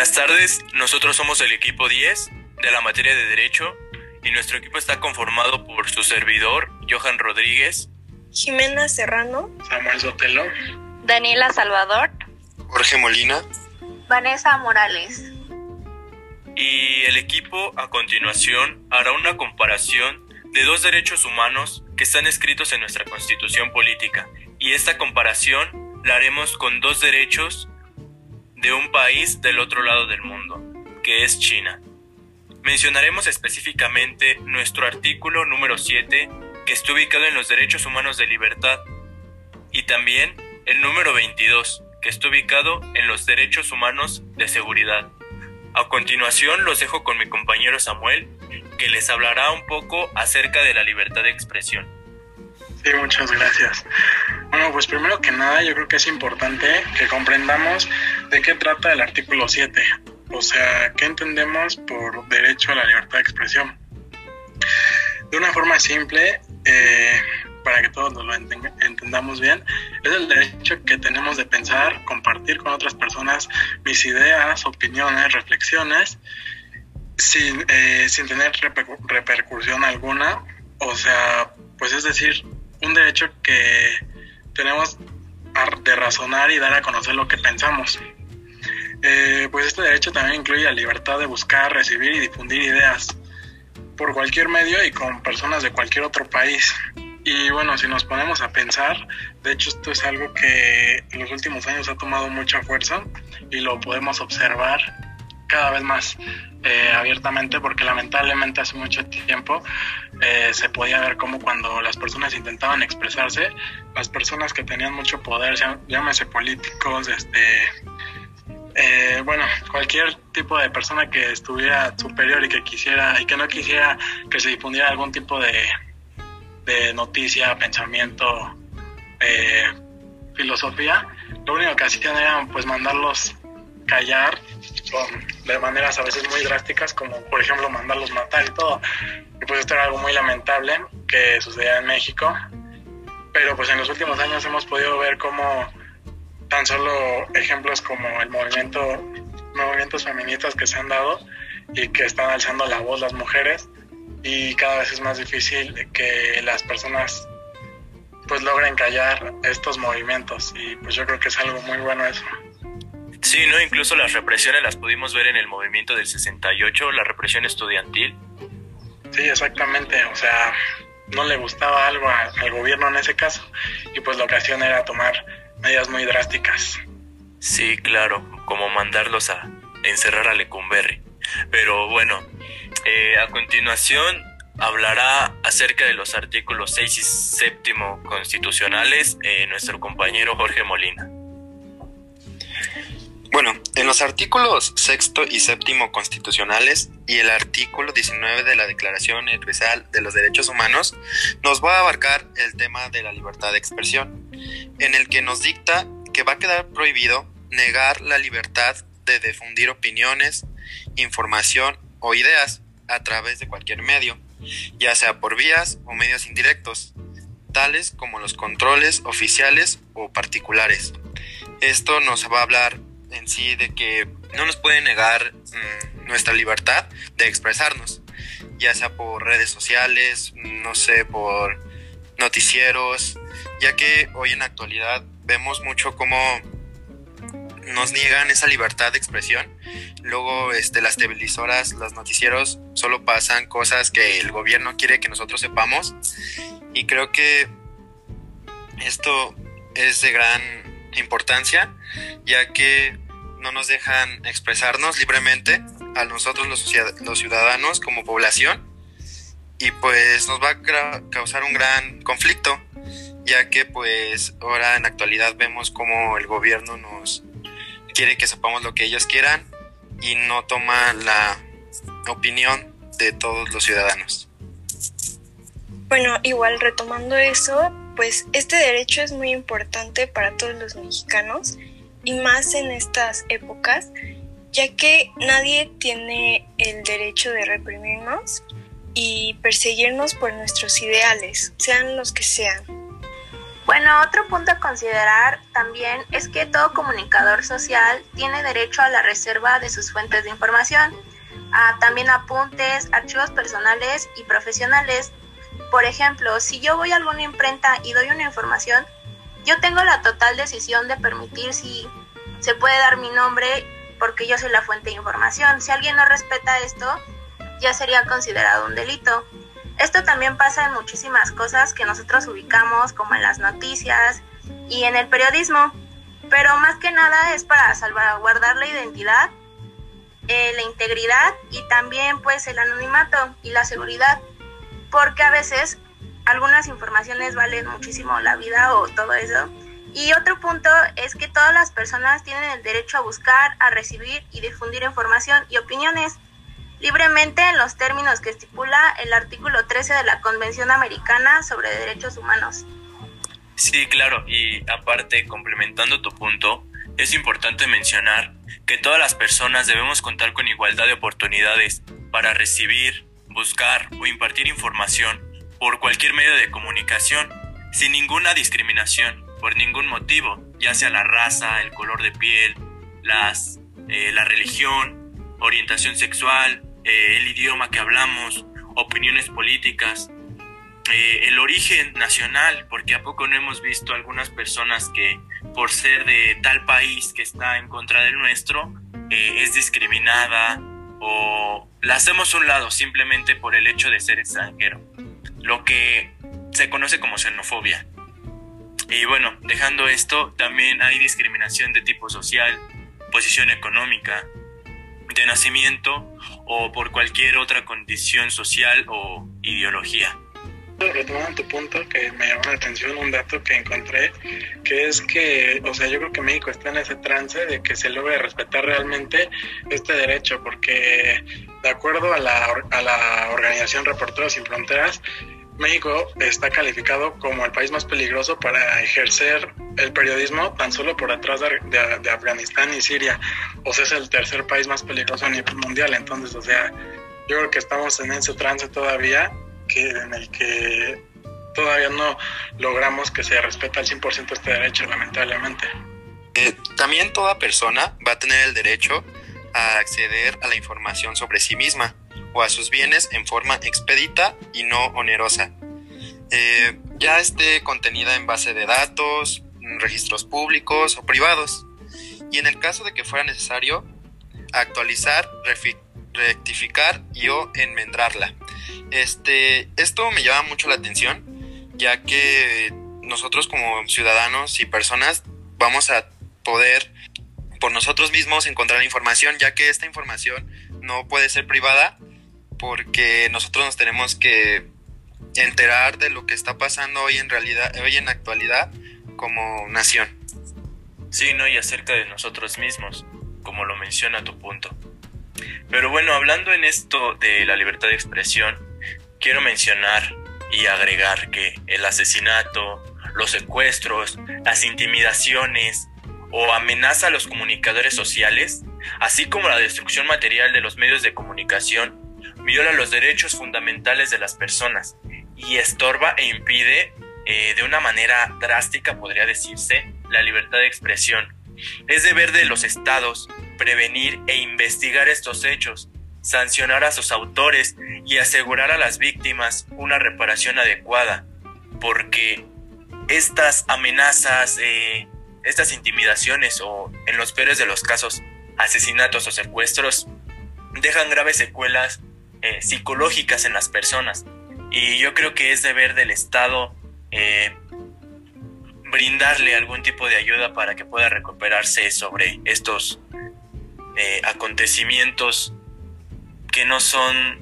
Buenas tardes, nosotros somos el equipo 10 de la materia de Derecho y nuestro equipo está conformado por su servidor, Johan Rodríguez, Jimena Serrano, Samuel Sotelo, Daniela Salvador, Jorge Molina, Vanessa Morales. Y el equipo a continuación hará una comparación de dos derechos humanos que están escritos en nuestra constitución política. Y esta comparación la haremos con dos derechos de un país del otro lado del mundo, que es China. Mencionaremos específicamente nuestro artículo número 7, que está ubicado en los derechos humanos de libertad, y también el número 22, que está ubicado en los derechos humanos de seguridad. A continuación los dejo con mi compañero Samuel, que les hablará un poco acerca de la libertad de expresión. Sí, muchas gracias. Bueno, pues primero que nada yo creo que es importante que comprendamos de qué trata el artículo 7, o sea, qué entendemos por derecho a la libertad de expresión. De una forma simple, eh, para que todos lo entendamos bien, es el derecho que tenemos de pensar, compartir con otras personas mis ideas, opiniones, reflexiones, sin, eh, sin tener repercusión alguna. O sea, pues es decir, un derecho que tenemos de razonar y dar a conocer lo que pensamos. Eh, pues este derecho también incluye la libertad de buscar, recibir y difundir ideas por cualquier medio y con personas de cualquier otro país. Y bueno, si nos ponemos a pensar, de hecho esto es algo que en los últimos años ha tomado mucha fuerza y lo podemos observar cada vez más eh, porque lamentablemente hace mucho tiempo eh, se podía ver como cuando las personas intentaban expresarse, las personas que tenían mucho poder, llámese políticos, este, eh, bueno, cualquier tipo de persona que estuviera superior y que quisiera y que no quisiera que se difundiera algún tipo de, de noticia, pensamiento, filosofía, lo único que hacían era pues mandarlos callar de maneras a veces muy drásticas, como por ejemplo mandarlos matar y todo. Y pues esto era algo muy lamentable que sucedía en México. Pero pues en los últimos años hemos podido ver cómo tan solo ejemplos como el movimiento, movimientos feministas que se han dado y que están alzando la voz las mujeres y cada vez es más difícil que las personas pues logren callar estos movimientos y pues yo creo que es algo muy bueno eso. Sí, ¿no? Incluso las represiones las pudimos ver en el movimiento del 68, la represión estudiantil. Sí, exactamente. O sea, no le gustaba algo al gobierno en ese caso y pues la ocasión era tomar medidas muy drásticas. Sí, claro, como mandarlos a encerrar a Lecumberri. Pero bueno, eh, a continuación hablará acerca de los artículos 6 y 7 constitucionales eh, nuestro compañero Jorge Molina. Bueno, en los artículos sexto y séptimo constitucionales y el artículo 19 de la Declaración Universal de los Derechos Humanos nos va a abarcar el tema de la libertad de expresión, en el que nos dicta que va a quedar prohibido negar la libertad de difundir opiniones, información o ideas a través de cualquier medio, ya sea por vías o medios indirectos, tales como los controles oficiales o particulares. Esto nos va a hablar en sí de que no nos puede negar mm, nuestra libertad de expresarnos, ya sea por redes sociales, no sé, por noticieros, ya que hoy en la actualidad vemos mucho cómo nos niegan esa libertad de expresión. Luego este, las televisoras, los noticieros solo pasan cosas que el gobierno quiere que nosotros sepamos y creo que esto es de gran importancia ya que no nos dejan expresarnos libremente a nosotros los, los ciudadanos como población y pues nos va a causar un gran conflicto ya que pues ahora en la actualidad vemos como el gobierno nos quiere que sepamos lo que ellos quieran y no toma la opinión de todos los ciudadanos. Bueno, igual retomando eso, pues este derecho es muy importante para todos los mexicanos y más en estas épocas, ya que nadie tiene el derecho de reprimirnos y perseguirnos por nuestros ideales, sean los que sean. Bueno, otro punto a considerar también es que todo comunicador social tiene derecho a la reserva de sus fuentes de información, a también apuntes, archivos personales y profesionales. Por ejemplo, si yo voy a alguna imprenta y doy una información, yo tengo la total decisión de permitir si se puede dar mi nombre porque yo soy la fuente de información. Si alguien no respeta esto, ya sería considerado un delito. Esto también pasa en muchísimas cosas que nosotros ubicamos, como en las noticias y en el periodismo, pero más que nada es para salvaguardar la identidad, eh, la integridad y también pues el anonimato y la seguridad, porque a veces algunas informaciones valen muchísimo la vida o todo eso. Y otro punto es que todas las personas tienen el derecho a buscar, a recibir y difundir información y opiniones libremente en los términos que estipula el artículo 13 de la Convención Americana sobre Derechos Humanos. Sí, claro, y aparte, complementando tu punto, es importante mencionar que todas las personas debemos contar con igualdad de oportunidades para recibir, buscar o impartir información por cualquier medio de comunicación, sin ninguna discriminación, por ningún motivo, ya sea la raza, el color de piel, las, eh, la religión, orientación sexual, eh, el idioma que hablamos, opiniones políticas, eh, el origen nacional, porque a poco no hemos visto algunas personas que por ser de tal país que está en contra del nuestro, es discriminada o la hacemos a un lado simplemente por el hecho de ser extranjero, lo que se conoce como xenofobia. Y bueno, dejando esto, también hay discriminación de tipo social, posición económica, de nacimiento o por cualquier otra condición social o ideología. Retomando tu punto, que me llamó la atención un dato que encontré, que es que, o sea, yo creo que México está en ese trance de que se logre respetar realmente este derecho, porque de acuerdo a la, a la organización Reporteros Sin Fronteras, México está calificado como el país más peligroso para ejercer el periodismo tan solo por atrás de, Afganistán y Siria. O sea, es el tercer país más peligroso a nivel mundial. Entonces, o sea, yo creo que estamos en ese trance todavía que, en el que todavía no logramos que se respete al 100% este derecho, lamentablemente. Eh, también toda persona va a tener el derecho a acceder a la información sobre sí misma o a sus bienes en forma expedita y no onerosa. Eh, ya esté contenida en base de datos, registros públicos o privados. Y en el caso de que fuera necesario, actualizar, rectificar y o enmendrarla. Este, esto me llama mucho la atención, ya que nosotros como ciudadanos y personas vamos a poder por nosotros mismos encontrar información, ya que esta información no puede ser privada porque nosotros nos tenemos que enterar de lo que está pasando hoy en realidad, hoy en actualidad como nación. Sí, no, y acerca de nosotros mismos, como lo menciona tu punto. Pero bueno, hablando en esto de la libertad de expresión, quiero mencionar y agregar que el asesinato, los secuestros, las intimidaciones o amenaza a los comunicadores sociales, así como la destrucción material de los medios de comunicación, viola los derechos fundamentales de las personas y estorba e impide eh, de una manera drástica, podría decirse, la libertad de expresión. Es deber de los estados prevenir e investigar estos hechos, sancionar a sus autores y asegurar a las víctimas una reparación adecuada, porque estas amenazas, eh, estas intimidaciones o, en los peores de los casos, asesinatos o secuestros, dejan graves secuelas eh, psicológicas en las personas. Y yo creo que es deber del Estado eh, brindarle algún tipo de ayuda para que pueda recuperarse sobre estos eh, acontecimientos que no son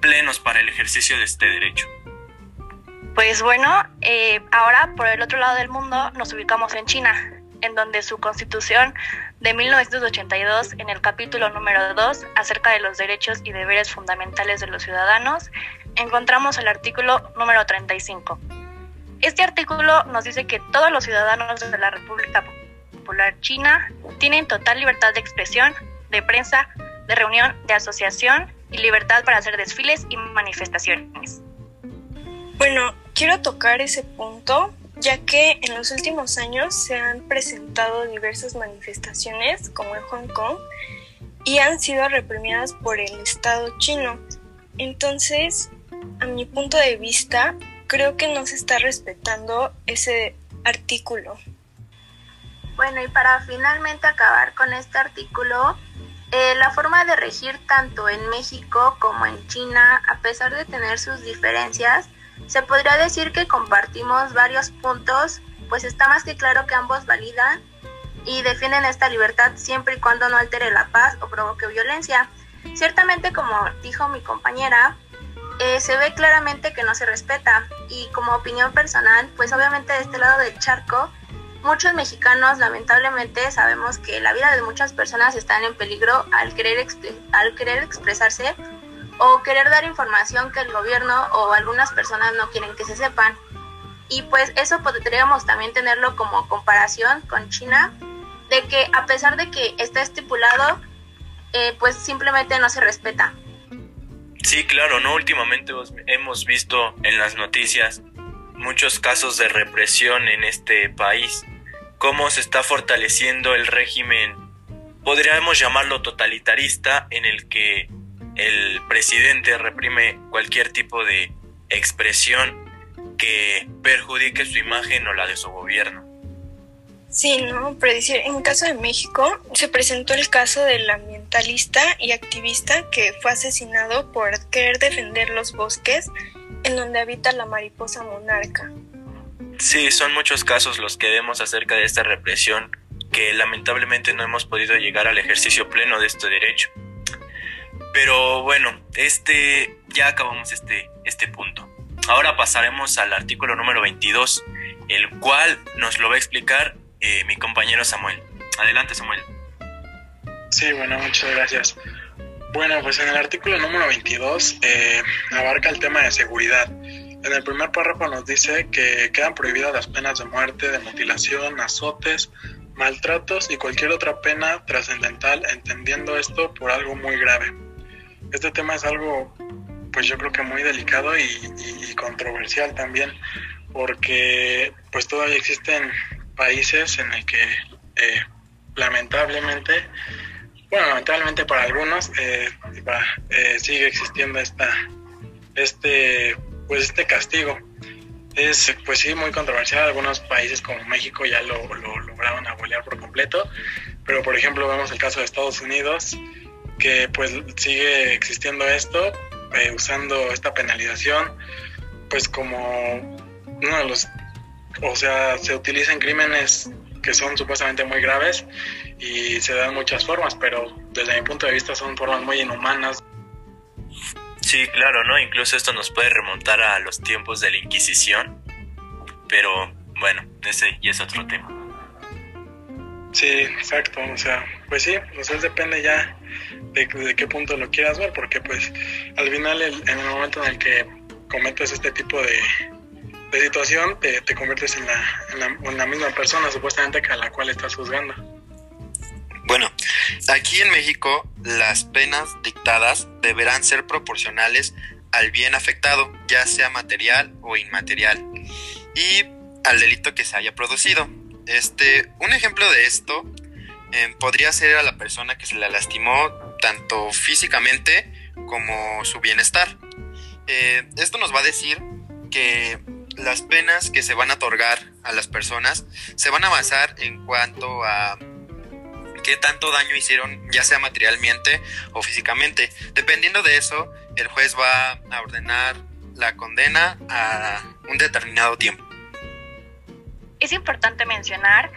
plenos para el ejercicio de este derecho. Pues bueno, ahora por el otro lado del mundo nos ubicamos en China, en donde su constitución de 1982, en el capítulo número 2, acerca de los derechos y deberes fundamentales de los ciudadanos, encontramos el artículo número 35. Este artículo nos dice que todos los ciudadanos de la República Popular China tienen total libertad de expresión, de prensa, de reunión, de asociación y libertad para hacer desfiles y manifestaciones. Bueno, quiero tocar ese punto ya que en los últimos años se han presentado diversas manifestaciones, como en Hong Kong, y han sido reprimidas por el Estado chino. Entonces, a mi punto de vista, creo que no se está respetando ese artículo. Bueno, y para finalmente acabar con este artículo, eh, la forma de regir tanto en México como en China, a pesar de tener sus diferencias, se podría decir que compartimos varios puntos, pues está más que claro que ambos validan y defienden esta libertad siempre y cuando no altere la paz o provoque violencia. Ciertamente, como dijo mi compañera, eh, se ve claramente que no se respeta y como opinión personal, pues obviamente de este lado del charco, muchos mexicanos lamentablemente sabemos que la vida de muchas personas están en peligro al querer, al querer expresarse o querer dar información que el gobierno o algunas personas no quieren que se sepan. Y pues eso podríamos también tenerlo como comparación con China, de que a pesar de que está estipulado, eh, pues simplemente no se respeta. Sí, claro, ¿no? Últimamente hemos visto en las noticias muchos casos de represión en este país, cómo se está fortaleciendo el régimen, podríamos llamarlo totalitarista, en el que el presidente reprime cualquier tipo de expresión que perjudique su imagen o la de su gobierno. Sí, ¿no? Predecir. En caso de México, se presentó el caso del ambientalista y activista que fue asesinado por querer defender los bosques en donde habita la mariposa monarca. Sí, son muchos casos los que vemos acerca de esta represión que lamentablemente no hemos podido llegar al ejercicio pleno de este derecho. Pero bueno, este ya acabamos este, este punto. Ahora pasaremos al artículo número 22, el cual nos lo va a explicar eh, mi compañero Samuel. Adelante, Samuel. Sí, bueno, muchas gracias. Bueno, pues en el artículo número 22 eh, abarca el tema de seguridad. En el primer párrafo nos dice que quedan prohibidas las penas de muerte, de mutilación, azotes, maltratos y cualquier otra pena trascendental, entendiendo esto por algo muy grave. Este tema es algo, pues yo creo que muy delicado y, controversial también, porque pues todavía existen países en el que eh, lamentablemente, bueno, lamentablemente para algunos eh, eh, sigue existiendo esta, este, pues este castigo. Es, pues sí, muy controversial. Algunos países como México ya lo, lograron abolir por completo, pero por ejemplo vemos el caso de Estados Unidos, que pues sigue existiendo esto, usando esta penalización, pues como uno de los o sea, se utilizan crímenes que son supuestamente muy graves y se dan muchas formas, pero desde mi punto de vista son formas muy inhumanas. Sí, claro, ¿no? Incluso esto nos puede remontar a los tiempos de la Inquisición, pero bueno, ese ya es otro tema. Sí, exacto, o sea, pues sí, o sea, depende ya de, de qué punto lo quieras ver, porque pues al final en el momento en el que cometes este tipo de, situación te, te conviertes en la, en, la, misma persona supuestamente a la cual estás juzgando. Bueno, aquí en México las penas dictadas deberán ser proporcionales al bien afectado, ya sea material o inmaterial, y al delito que se haya producido. Este, un ejemplo de esto eh, podría ser a la persona que se la lastimó tanto físicamente como su bienestar. Eh, esto nos va a decir que las penas que se van a otorgar a las personas se van a basar en cuanto a qué tanto daño hicieron, ya sea materialmente o físicamente. Dependiendo de eso, el juez va a ordenar la condena a un determinado tiempo. Es importante mencionar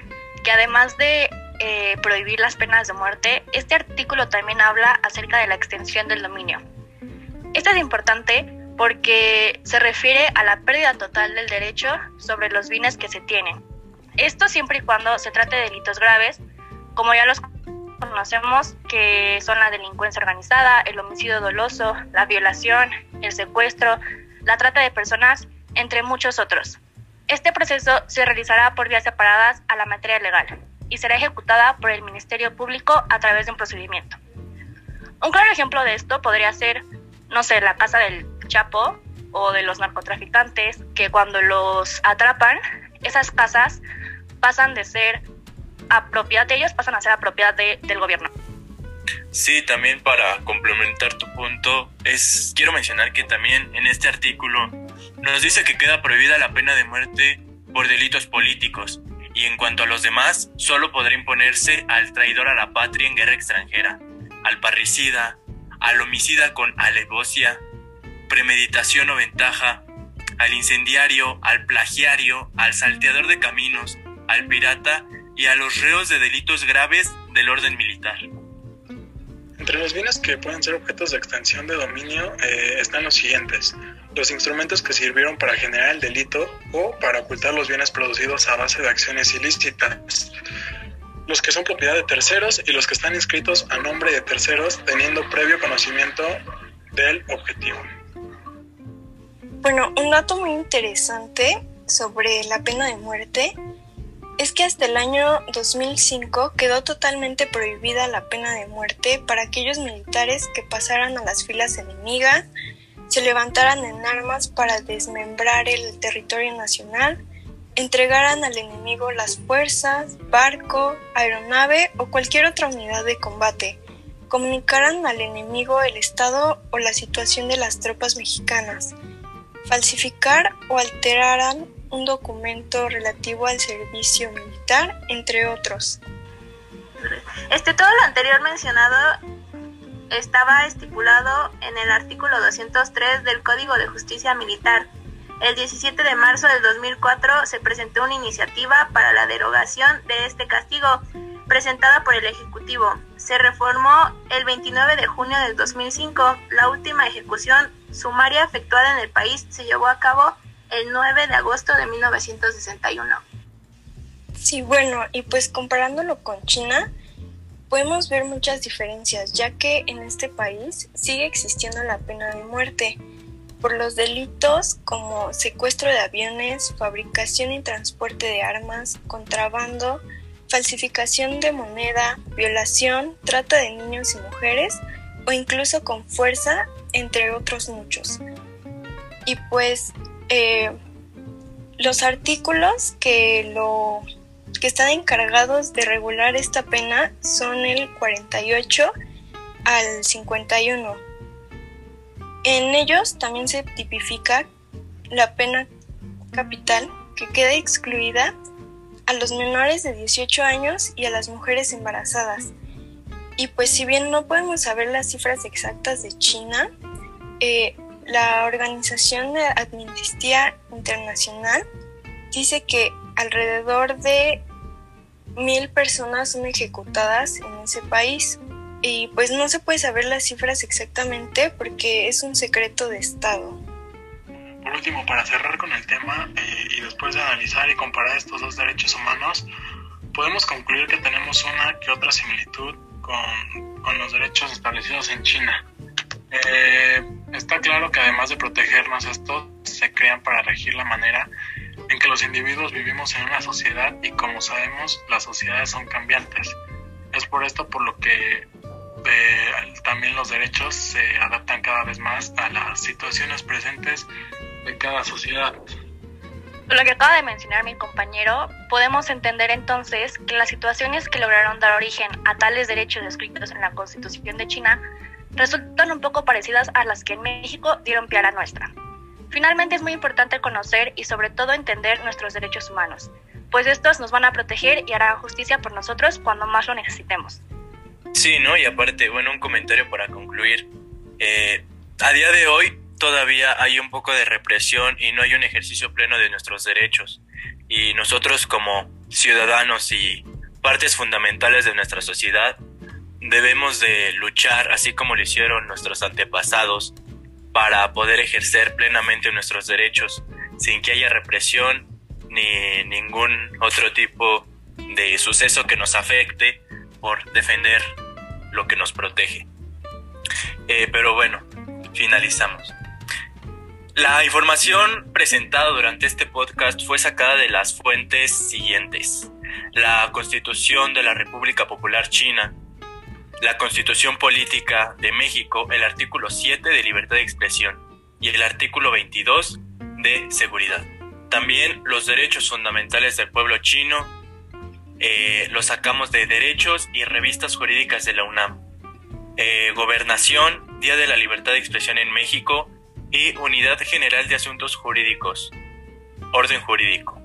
que además de eh, prohibir las penas de muerte, este artículo también habla acerca de la extensión del dominio. Esto es importante porque se refiere a la pérdida total del derecho sobre los bienes que se tienen. Esto siempre y cuando se trate de delitos graves, como ya los conocemos, que son la delincuencia organizada, el homicidio doloso, la violación, el secuestro, la trata de personas, entre muchos otros. Este proceso se realizará por vías separadas a la materia legal y será ejecutada por el Ministerio Público a través de un procedimiento. Un claro ejemplo de esto podría ser, no sé, la casa del Chapo, o de los narcotraficantes que cuando los atrapan, esas casas pasan de ser a propiedad de ellos, pasan a ser a propiedad del gobierno. Sí, también para complementar tu punto, es quiero mencionar que también en este artículo nos dice que queda prohibida la pena de muerte por delitos políticos y en cuanto a los demás, solo podrá imponerse al traidor a la patria en guerra extranjera, al parricida, al homicida con alevosia, premeditación o ventaja, al incendiario, al plagiario, al salteador de caminos, al pirata y a los reos de delitos graves del orden militar. Entre los bienes que pueden ser objetos de extensión de dominio eh, están los siguientes. Los instrumentos que sirvieron para generar el delito o para ocultar los bienes producidos a base de acciones ilícitas. Los que son propiedad de terceros y los que están inscritos a nombre de terceros teniendo previo conocimiento del objetivo. Bueno, un dato muy interesante sobre la pena de muerte es que hasta el año 2005 quedó totalmente prohibida la pena de muerte para aquellos militares que pasaran a las filas enemigas, se levantaran en armas para desmembrar el territorio nacional, entregaran al enemigo las fuerzas, barco, aeronave o cualquier otra unidad de combate, comunicaran al enemigo el estado o la situación de las tropas mexicanas, falsificar o alteraran un documento relativo al servicio militar, entre otros. Este, todo lo anterior mencionado estaba estipulado en el artículo 203 del Código de Justicia Militar. El 17 de marzo del 2004 se presentó una iniciativa para la derogación de este castigo, presentada por el Ejecutivo. Se reformó el 29 de junio del 2005. La última ejecución sumaria efectuada en el país se llevó a cabo el 9 de agosto de 1961. Sí, bueno, y pues comparándolo con China, podemos ver muchas diferencias, ya que en este país sigue existiendo la pena de muerte por los delitos como secuestro de aviones, fabricación y transporte de armas, contrabando, falsificación de moneda, violación, trata de niños y mujeres o incluso con fuerza, entre otros muchos. Y pues eh, los artículos que lo que están encargados de regular esta pena son el 48 al 51. En ellos también se tipifica la pena capital que queda excluida a los menores de 18 años y a las mujeres embarazadas. Y pues si bien no podemos saber las cifras exactas de China, eh, la Organización de Amnistía Internacional dice que alrededor de mil personas son ejecutadas en ese país y pues no se puede saber las cifras exactamente porque es un secreto de Estado. Por último, para cerrar con el tema eh, y después de analizar y comparar estos dos derechos humanos, podemos concluir que tenemos una que otra similitud con, con los derechos establecidos en China. Eh, está claro que además de protegernos, estos se crean para regir la manera que los individuos vivimos en una sociedad y como sabemos, las sociedades son cambiantes. Es por esto por lo que eh, también los derechos se adaptan cada vez más a las situaciones presentes de cada sociedad. Lo que acaba de mencionar mi compañero, podemos entender entonces que las situaciones que lograron dar origen a tales derechos descritos en la Constitución de China resultan un poco parecidas a las que en México dieron pie a la nuestra. Finalmente es muy importante conocer y sobre todo entender nuestros derechos humanos, pues estos nos van a proteger y harán justicia por nosotros cuando más lo necesitemos. Sí, ¿no? Y aparte, bueno, un comentario para concluir. Eh, a día de hoy todavía hay un poco de represión y no hay un ejercicio pleno de nuestros derechos. Y nosotros como ciudadanos y partes fundamentales de nuestra sociedad debemos de luchar, así como lo hicieron nuestros antepasados, para poder ejercer plenamente nuestros derechos sin que haya represión ni ningún otro tipo de suceso que nos afecte por defender lo que nos protege. Eh, pero bueno, finalizamos. La información presentada durante este podcast fue sacada de las fuentes siguientes. La Constitución de la República Popular China, la Constitución Política de México, el artículo 7 de libertad de expresión, y el artículo 22 de seguridad. También los derechos fundamentales del pueblo chino eh, los sacamos de derechos y revistas jurídicas de la UNAM. Eh, gobernación, Día de la Libertad de Expresión en México y Unidad General de Asuntos Jurídicos, orden jurídico.